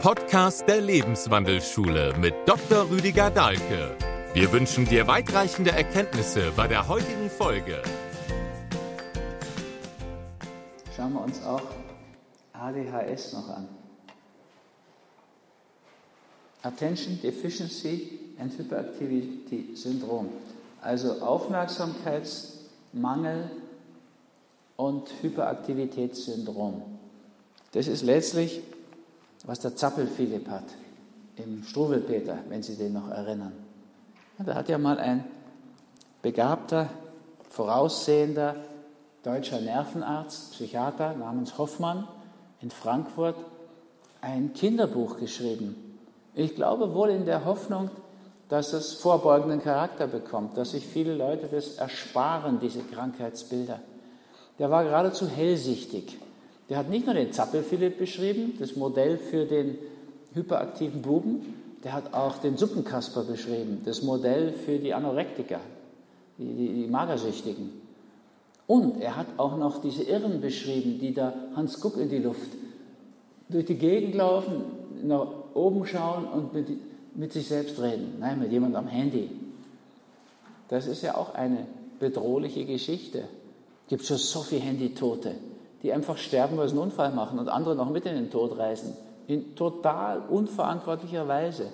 Podcast der Lebenswandelschule mit Dr. Rüdiger Dahlke. Wir wünschen dir weitreichende Erkenntnisse bei der heutigen Folge. Schauen wir uns auch ADHS noch an. Attention Deficiency and Hyperactivity Syndrom. Also Aufmerksamkeitsmangel und Hyperaktivitätssyndrom. Das ist letztlich, was der Zappel Philipp hat im Struwelpeter, wenn Sie den noch erinnern. Da hat ja mal ein begabter, voraussehender deutscher Nervenarzt, Psychiater namens Hoffmann in Frankfurt ein Kinderbuch geschrieben. Ich glaube wohl in der Hoffnung, dass es vorbeugenden Charakter bekommt, dass sich viele Leute das ersparen, diese Krankheitsbilder. Der war geradezu hellsichtig. Der hat nicht nur den Zappelphilipp beschrieben, das Modell für den hyperaktiven Buben, der hat auch den Suppenkasper beschrieben, das Modell für die Anorektiker, die, die, die Magersüchtigen. Und er hat auch noch diese Irren beschrieben, die da Hans Guck in die Luft durch die Gegend laufen, nach oben schauen und mit, mit sich selbst reden. Nein, mit jemandem am Handy. Das ist ja auch eine bedrohliche Geschichte. Es gibt schon so viele Handytote, die einfach sterben, weil sie einen Unfall machen und andere noch mit in den Tod reißen. In total unverantwortlicher Weise.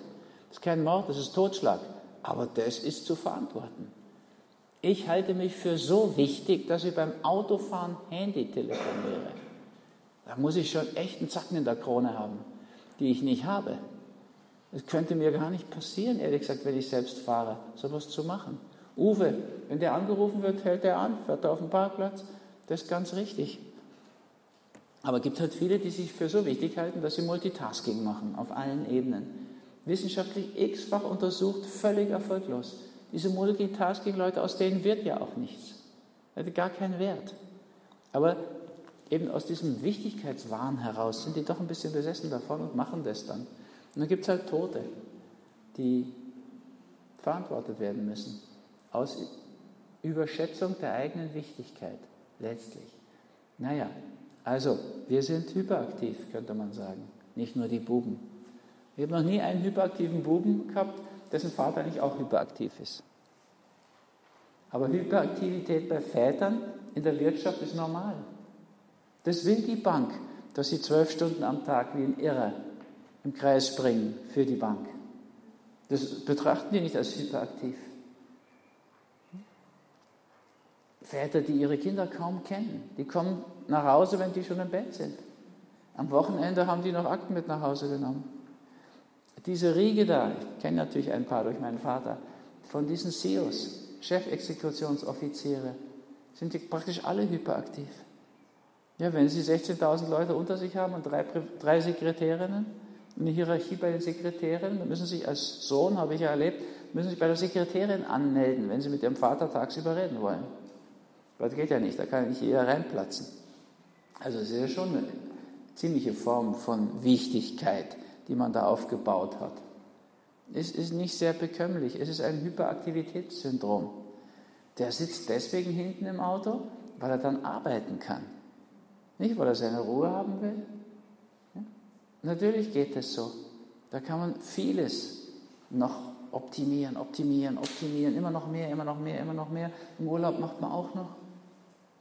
Das ist kein Mord, das ist Totschlag. Aber das ist zu verantworten. Ich halte mich für so wichtig, dass ich beim Autofahren Handy telefoniere. Da muss ich schon echt einen Zacken in der Krone haben, die ich nicht habe. Es könnte mir gar nicht passieren, ehrlich gesagt, wenn ich selbst fahre, sowas zu machen. Uwe, wenn der angerufen wird, hält er an, fährt er auf den Parkplatz. Das ist ganz richtig. Aber es gibt halt viele, die sich für so wichtig halten, dass sie Multitasking machen, auf allen Ebenen. Wissenschaftlich x-fach untersucht, völlig erfolglos. Diese Multitasking-Leute, aus denen wird ja auch nichts. Hat gar keinen Wert. Aber eben aus diesem Wichtigkeitswahn heraus sind die doch ein bisschen besessen davon und machen das dann. Und dann gibt es halt Tote, die verantwortet werden müssen. Aus Überschätzung der eigenen Wichtigkeit letztlich. Naja, also wir sind hyperaktiv, könnte man sagen. Nicht nur die Buben. Ich habe noch nie einen hyperaktiven Buben gehabt, dessen Vater nicht auch hyperaktiv ist. Aber Hyperaktivität bei Vätern in der Wirtschaft ist normal. Das will die Bank, dass sie zwölf Stunden am Tag wie ein Irrer im Kreis springen für die Bank. Das betrachten die nicht als hyperaktiv. Väter, die ihre Kinder kaum kennen, die kommen nach Hause, wenn die schon im Bett sind. Am Wochenende haben die noch Akten mit nach Hause genommen. Diese Riege da, ich kenne natürlich ein paar durch meinen Vater, von diesen CEOs, Chefexekutionsoffiziere, sind die praktisch alle hyperaktiv. Ja, wenn Sie 16.000 Leute unter sich haben und drei, drei Sekretärinnen, eine Hierarchie bei den Sekretärinnen, dann müssen Sie sich als Sohn, habe ich ja erlebt, müssen sich bei der Sekretärin anmelden, wenn Sie mit Ihrem Vater tagsüber reden wollen. Das geht ja nicht, da kann ja nicht jeder reinplatzen. Also es ist ja schon eine ziemliche Form von Wichtigkeit die man da aufgebaut hat. Es ist nicht sehr bekömmlich. Es ist ein Hyperaktivitätssyndrom. Der sitzt deswegen hinten im Auto, weil er dann arbeiten kann. Nicht, weil er seine Ruhe haben will. Ja? Natürlich geht es so. Da kann man vieles noch optimieren, optimieren, optimieren, immer noch mehr, immer noch mehr, immer noch mehr. Im Urlaub macht man auch noch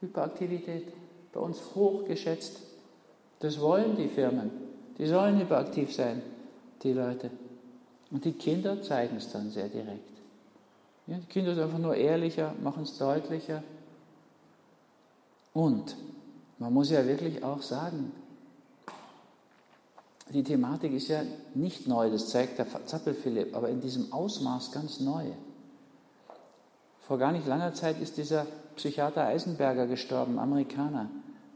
Hyperaktivität. Bei uns hochgeschätzt. Das wollen die Firmen. Die sollen hyperaktiv sein, die Leute. Und die Kinder zeigen es dann sehr direkt. Ja, die Kinder sind einfach nur ehrlicher, machen es deutlicher. Und man muss ja wirklich auch sagen, die Thematik ist ja nicht neu, das zeigt der Zappel-Philipp, aber in diesem Ausmaß ganz neu. Vor gar nicht langer Zeit ist dieser Psychiater Eisenberger gestorben, Amerikaner.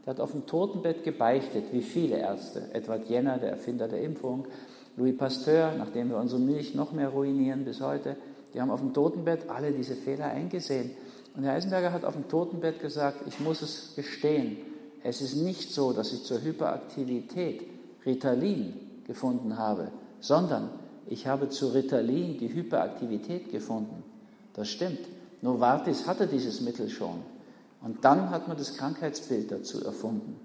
Der hat auf dem Totenbett gebeichtet, wie viele Ärzte. Edward Jenner, der Erfinder der Impfung, Louis Pasteur, nachdem wir unsere Milch noch mehr ruinieren bis heute, die haben auf dem Totenbett alle diese Fehler eingesehen. Und Herr Eisenberger hat auf dem Totenbett gesagt, ich muss es gestehen, es ist nicht so, dass ich zur Hyperaktivität Ritalin gefunden habe, sondern ich habe zu Ritalin die Hyperaktivität gefunden. Das stimmt. Novartis hatte dieses Mittel schon. Und dann hat man das Krankheitsbild dazu erfunden.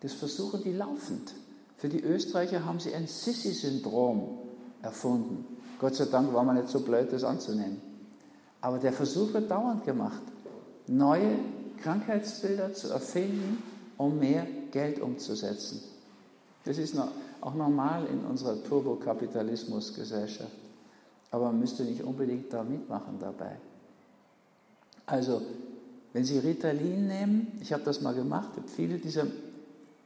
Das versuchen die laufend. Für die Österreicher haben sie ein Sissi-Syndrom erfunden. Gott sei Dank war man nicht so blöd, das anzunehmen. Aber der Versuch wird dauernd gemacht, neue Krankheitsbilder zu erfinden, um mehr Geld umzusetzen. Das ist auch normal in unserer Turbokapitalismusgesellschaft. Aber man müsste nicht unbedingt da mitmachen dabei. Also, wenn Sie Ritalin nehmen, ich habe das mal gemacht, habe viele dieser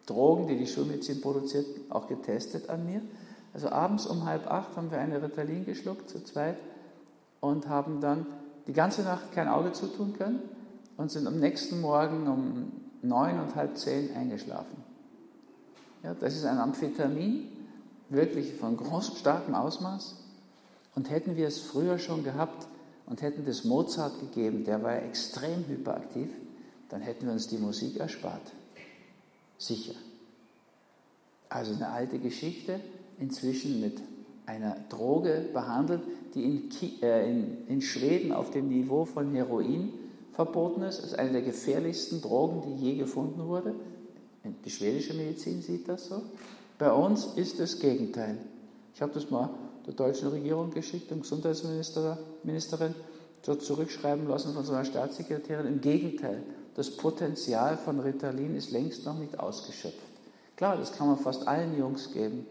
Drogen, die die Schulmedizin produziert, auch getestet an mir. Also abends um halb acht haben wir eine Ritalin geschluckt zu zweit und haben dann die ganze Nacht kein Auge zutun können und sind am nächsten Morgen um neun und halb zehn eingeschlafen. Ja, das ist ein Amphetamin, wirklich von großem, starkem Ausmaß. Und hätten wir es früher schon gehabt und hätten das Mozart gegeben, der war ja extrem hyperaktiv, dann hätten wir uns die Musik erspart. Sicher. Also eine alte Geschichte, inzwischen mit einer Droge behandelt, die in, äh, in, in Schweden auf dem Niveau von Heroin verboten ist. Das ist eine der gefährlichsten Drogen, die je gefunden wurde. Die schwedische Medizin sieht das so. Bei uns ist das Gegenteil. Ich habe das mal der deutschen Regierung geschickt, der Gesundheitsministerin, dort zurückschreiben lassen von so einer Staatssekretärin. Im Gegenteil, das Potenzial von Ritalin ist längst noch nicht ausgeschöpft. Klar, das kann man fast allen Jungs geben.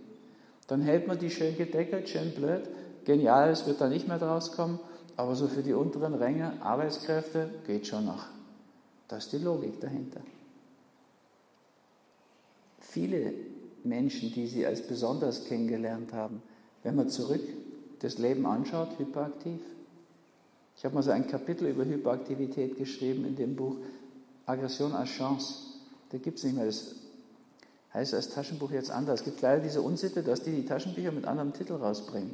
Dann hält man die schön gedeckelt, schön blöd. Geniales wird da nicht mehr draus kommen. Aber so für die unteren Ränge, Arbeitskräfte, geht schon noch. Das ist die Logik dahinter. Viele Menschen, die Sie als besonders kennengelernt haben, wenn man zurück das Leben anschaut, hyperaktiv. Ich habe mal so ein Kapitel über Hyperaktivität geschrieben in dem Buch Aggression als Chance. Da gibt es nicht mehr. Das heißt als Taschenbuch jetzt anders. Es gibt leider diese Unsitte, dass die die Taschenbücher mit anderem Titel rausbringen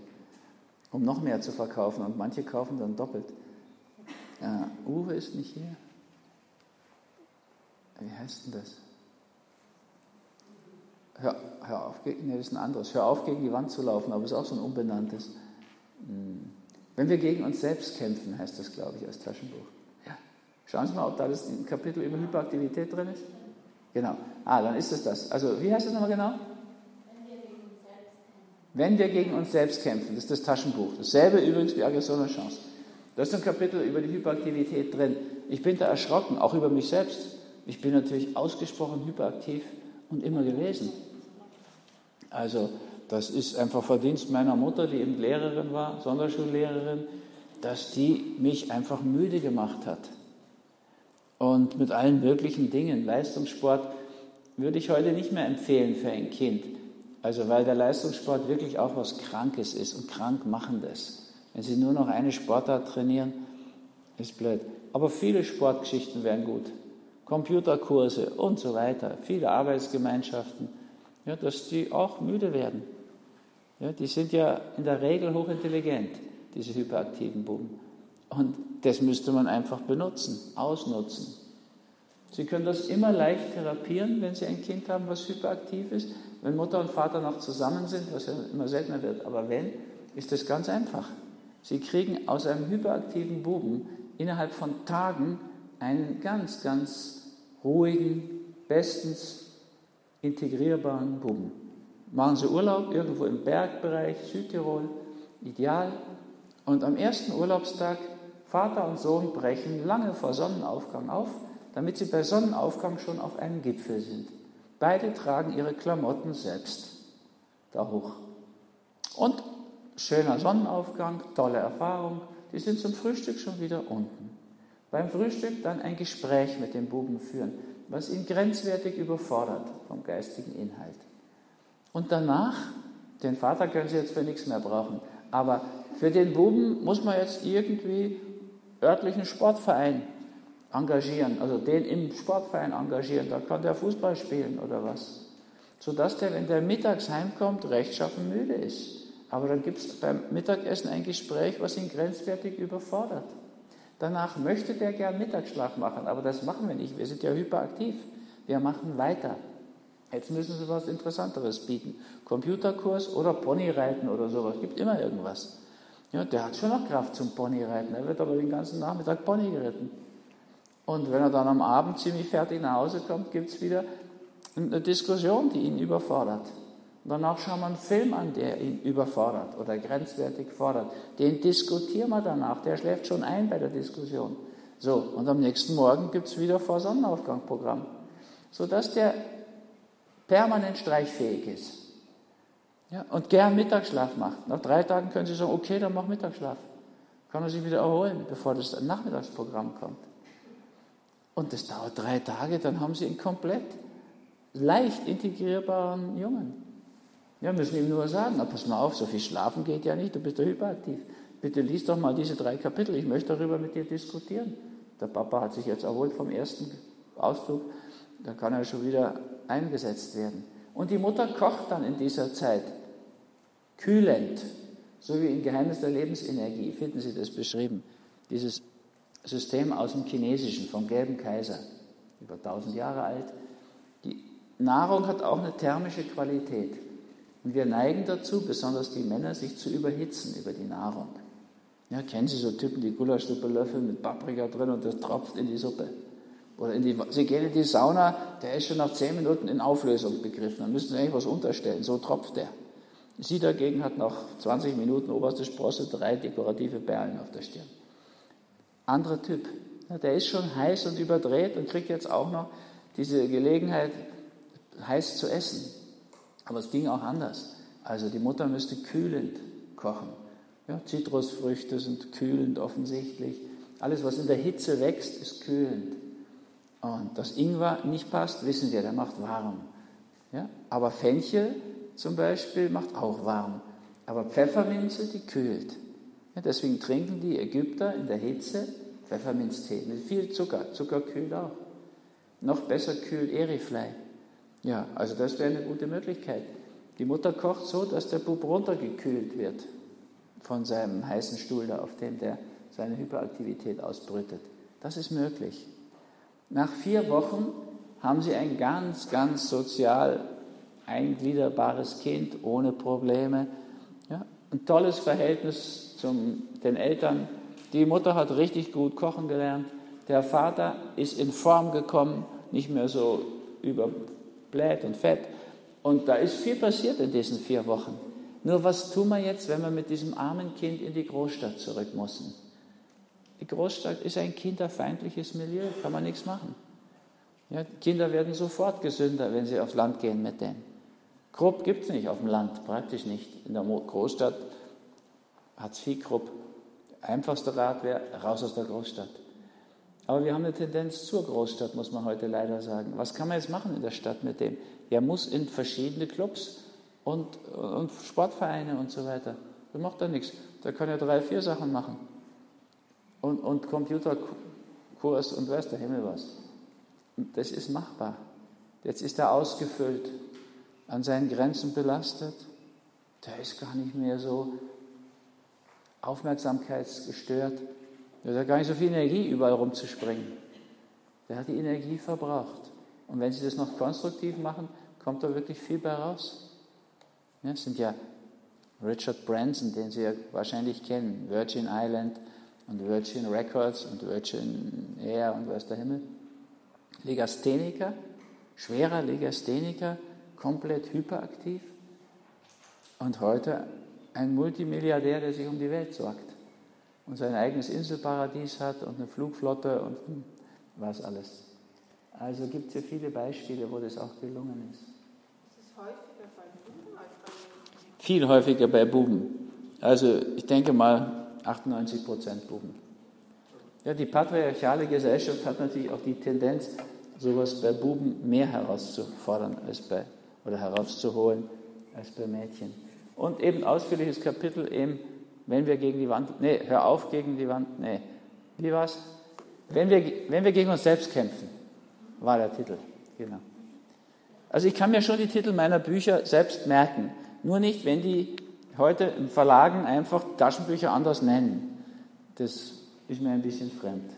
um noch mehr zu verkaufen und manche kaufen dann doppelt. Ja, Uwe ist nicht hier. Wie heißt denn das? Hör, hör auf, nee, das ist ein anderes. Hör auf, gegen die Wand zu laufen, aber ist auch so ein unbenanntes. Hm. Wenn wir gegen uns selbst kämpfen, heißt das, glaube ich, als Taschenbuch. Ja. Schauen Sie mal, ob da das Kapitel über Hyperaktivität drin ist. Genau. Ah, dann ist es das. Also, wie heißt das nochmal genau? Wenn wir gegen uns selbst kämpfen, das ist das Taschenbuch. Dasselbe übrigens wie Aggression und Chance. Da ist ein Kapitel über die Hyperaktivität drin. Ich bin da erschrocken, auch über mich selbst. Ich bin natürlich ausgesprochen hyperaktiv und immer gewesen. Also, das ist einfach Verdienst meiner Mutter, die eben Lehrerin war, Sonderschullehrerin, dass die mich einfach müde gemacht hat. Und mit allen möglichen Dingen. Leistungssport würde ich heute nicht mehr empfehlen für ein Kind. Also weil der Leistungssport wirklich auch was Krankes ist und krankmachendes. Wenn Sie nur noch eine Sportart trainieren, ist blöd. Aber viele Sportgeschichten wären gut. Computerkurse und so weiter, viele Arbeitsgemeinschaften, ja, dass die auch müde werden. Ja, die sind ja in der Regel hochintelligent, diese hyperaktiven Buben. Und das müsste man einfach benutzen, ausnutzen. Sie können das immer leicht therapieren, wenn Sie ein Kind haben, was hyperaktiv ist. Wenn Mutter und Vater noch zusammen sind, was ja immer seltener wird, aber wenn, ist das ganz einfach. Sie kriegen aus einem hyperaktiven Buben innerhalb von Tagen einen ganz, ganz ruhigen, bestens integrierbaren Buben. Machen Sie Urlaub irgendwo im Bergbereich, Südtirol, ideal. Und am ersten Urlaubstag, Vater und Sohn brechen lange vor Sonnenaufgang auf damit sie bei Sonnenaufgang schon auf einem Gipfel sind. Beide tragen ihre Klamotten selbst da hoch. Und schöner Sonnenaufgang, tolle Erfahrung, die sind zum Frühstück schon wieder unten. Beim Frühstück dann ein Gespräch mit dem Buben führen, was ihn grenzwertig überfordert vom geistigen Inhalt. Und danach, den Vater können Sie jetzt für nichts mehr brauchen, aber für den Buben muss man jetzt irgendwie örtlichen Sportverein engagieren, also den im Sportverein engagieren, da kann der Fußball spielen oder was. Sodass der, wenn der mittags heimkommt, rechtschaffen müde ist. Aber dann gibt es beim Mittagessen ein Gespräch, was ihn grenzwertig überfordert. Danach möchte der gern Mittagsschlaf machen, aber das machen wir nicht. Wir sind ja hyperaktiv. Wir machen weiter. Jetzt müssen Sie was Interessanteres bieten. Computerkurs oder Ponyreiten oder sowas. Gibt immer irgendwas. Ja, der hat schon noch Kraft zum Ponyreiten. Er wird aber den ganzen Nachmittag Pony geritten. Und wenn er dann am Abend ziemlich fertig nach Hause kommt, gibt es wieder eine Diskussion, die ihn überfordert. Danach schauen wir einen Film an, der ihn überfordert oder grenzwertig fordert. Den diskutieren wir danach. Der schläft schon ein bei der Diskussion. So, und am nächsten Morgen gibt es wieder vor Sonnenaufgang Programm. Sodass der permanent streichfähig ist. Ja, und gern Mittagsschlaf macht. Nach drei Tagen können Sie sagen, okay, dann mach Mittagsschlaf. Kann er sich wieder erholen, bevor das Nachmittagsprogramm kommt. Und das dauert drei Tage, dann haben Sie einen komplett leicht integrierbaren Jungen. Ja, müssen ihm nur sagen, na, pass mal auf, so viel schlafen geht ja nicht, du bist ja hyperaktiv. Bitte lies doch mal diese drei Kapitel, ich möchte darüber mit dir diskutieren. Der Papa hat sich jetzt erholt vom ersten Ausflug, da kann er schon wieder eingesetzt werden. Und die Mutter kocht dann in dieser Zeit kühlend, so wie im Geheimnis der Lebensenergie, finden Sie das beschrieben. Dieses System aus dem Chinesischen, vom gelben Kaiser, über 1000 Jahre alt. Die Nahrung hat auch eine thermische Qualität. Und wir neigen dazu, besonders die Männer, sich zu überhitzen über die Nahrung. Ja, kennen Sie so Typen, die Gulaschsuppe löffeln mit Paprika drin und das tropft in die Suppe? Oder in die, Sie gehen in die Sauna, der ist schon nach zehn Minuten in Auflösung begriffen. Dann müssen Sie eigentlich was unterstellen, so tropft der. Sie dagegen hat nach 20 Minuten oberste Sprosse drei dekorative Perlen auf der Stirn. Anderer Typ, ja, der ist schon heiß und überdreht und kriegt jetzt auch noch diese Gelegenheit, heiß zu essen. Aber es ging auch anders. Also die Mutter müsste kühlend kochen. Ja, Zitrusfrüchte sind kühlend offensichtlich. Alles, was in der Hitze wächst, ist kühlend. Und dass Ingwer nicht passt, wissen wir, der macht warm. Ja? Aber Fenchel zum Beispiel macht auch warm. Aber Pfefferminze, die kühlt. Ja, deswegen trinken die Ägypter in der Hitze Pfefferminztee mit viel Zucker. Zucker kühlt auch. Noch besser kühlt Eriflei. Ja, also das wäre eine gute Möglichkeit. Die Mutter kocht so, dass der Bub runtergekühlt wird von seinem heißen Stuhl, da, auf dem der seine Hyperaktivität ausbrütet. Das ist möglich. Nach vier Wochen haben sie ein ganz, ganz sozial eingliederbares Kind ohne Probleme. Ja, ein tolles Verhältnis zu den Eltern. Die Mutter hat richtig gut kochen gelernt. Der Vater ist in Form gekommen, nicht mehr so über bläht und fett. Und da ist viel passiert in diesen vier Wochen. Nur was tun wir jetzt, wenn wir mit diesem armen Kind in die Großstadt zurück müssen? Die Großstadt ist ein kinderfeindliches Milieu, kann man nichts machen. Ja, Kinder werden sofort gesünder, wenn sie aufs Land gehen mit denen. Krupp gibt es nicht auf dem Land, praktisch nicht. In der Großstadt hat es viel Krupp. Einfachster Rat wäre, raus aus der Großstadt. Aber wir haben eine Tendenz zur Großstadt, muss man heute leider sagen. Was kann man jetzt machen in der Stadt mit dem? Er muss in verschiedene Clubs und, und Sportvereine und so weiter. Das macht er nichts. Da kann er drei, vier Sachen machen. Und, und Computerkurs und weiß der Himmel was. Das ist machbar. Jetzt ist er ausgefüllt, an seinen Grenzen belastet. Der ist gar nicht mehr so aufmerksamkeitsgestört. Der hat gar nicht so viel Energie, überall rumzuspringen. Der hat die Energie verbraucht. Und wenn Sie das noch konstruktiv machen, kommt da wirklich viel bei raus. Ja, das sind ja Richard Branson, den Sie ja wahrscheinlich kennen, Virgin Island und Virgin Records und Virgin Air und weiß der Himmel. Legastheniker, schwerer Legastheniker, komplett hyperaktiv und heute ein Multimilliardär, der sich um die Welt sorgt und sein eigenes Inselparadies hat und eine Flugflotte und was alles. Also gibt es ja viele Beispiele, wo das auch gelungen ist. Ist es häufiger bei Buben als bei Mädchen? Viel häufiger bei Buben. Also ich denke mal 98 Prozent Buben. Ja, die patriarchale Gesellschaft hat natürlich auch die Tendenz, sowas bei Buben mehr herauszufordern als bei, oder herauszuholen als bei Mädchen. Und eben ausführliches Kapitel eben wenn wir gegen die Wand, nee, hör auf gegen die Wand, nee. Wie war's? Wenn wir, wenn wir gegen uns selbst kämpfen, war der Titel, genau. Also ich kann mir schon die Titel meiner Bücher selbst merken, nur nicht, wenn die heute in Verlagen einfach Taschenbücher anders nennen. Das ist mir ein bisschen fremd.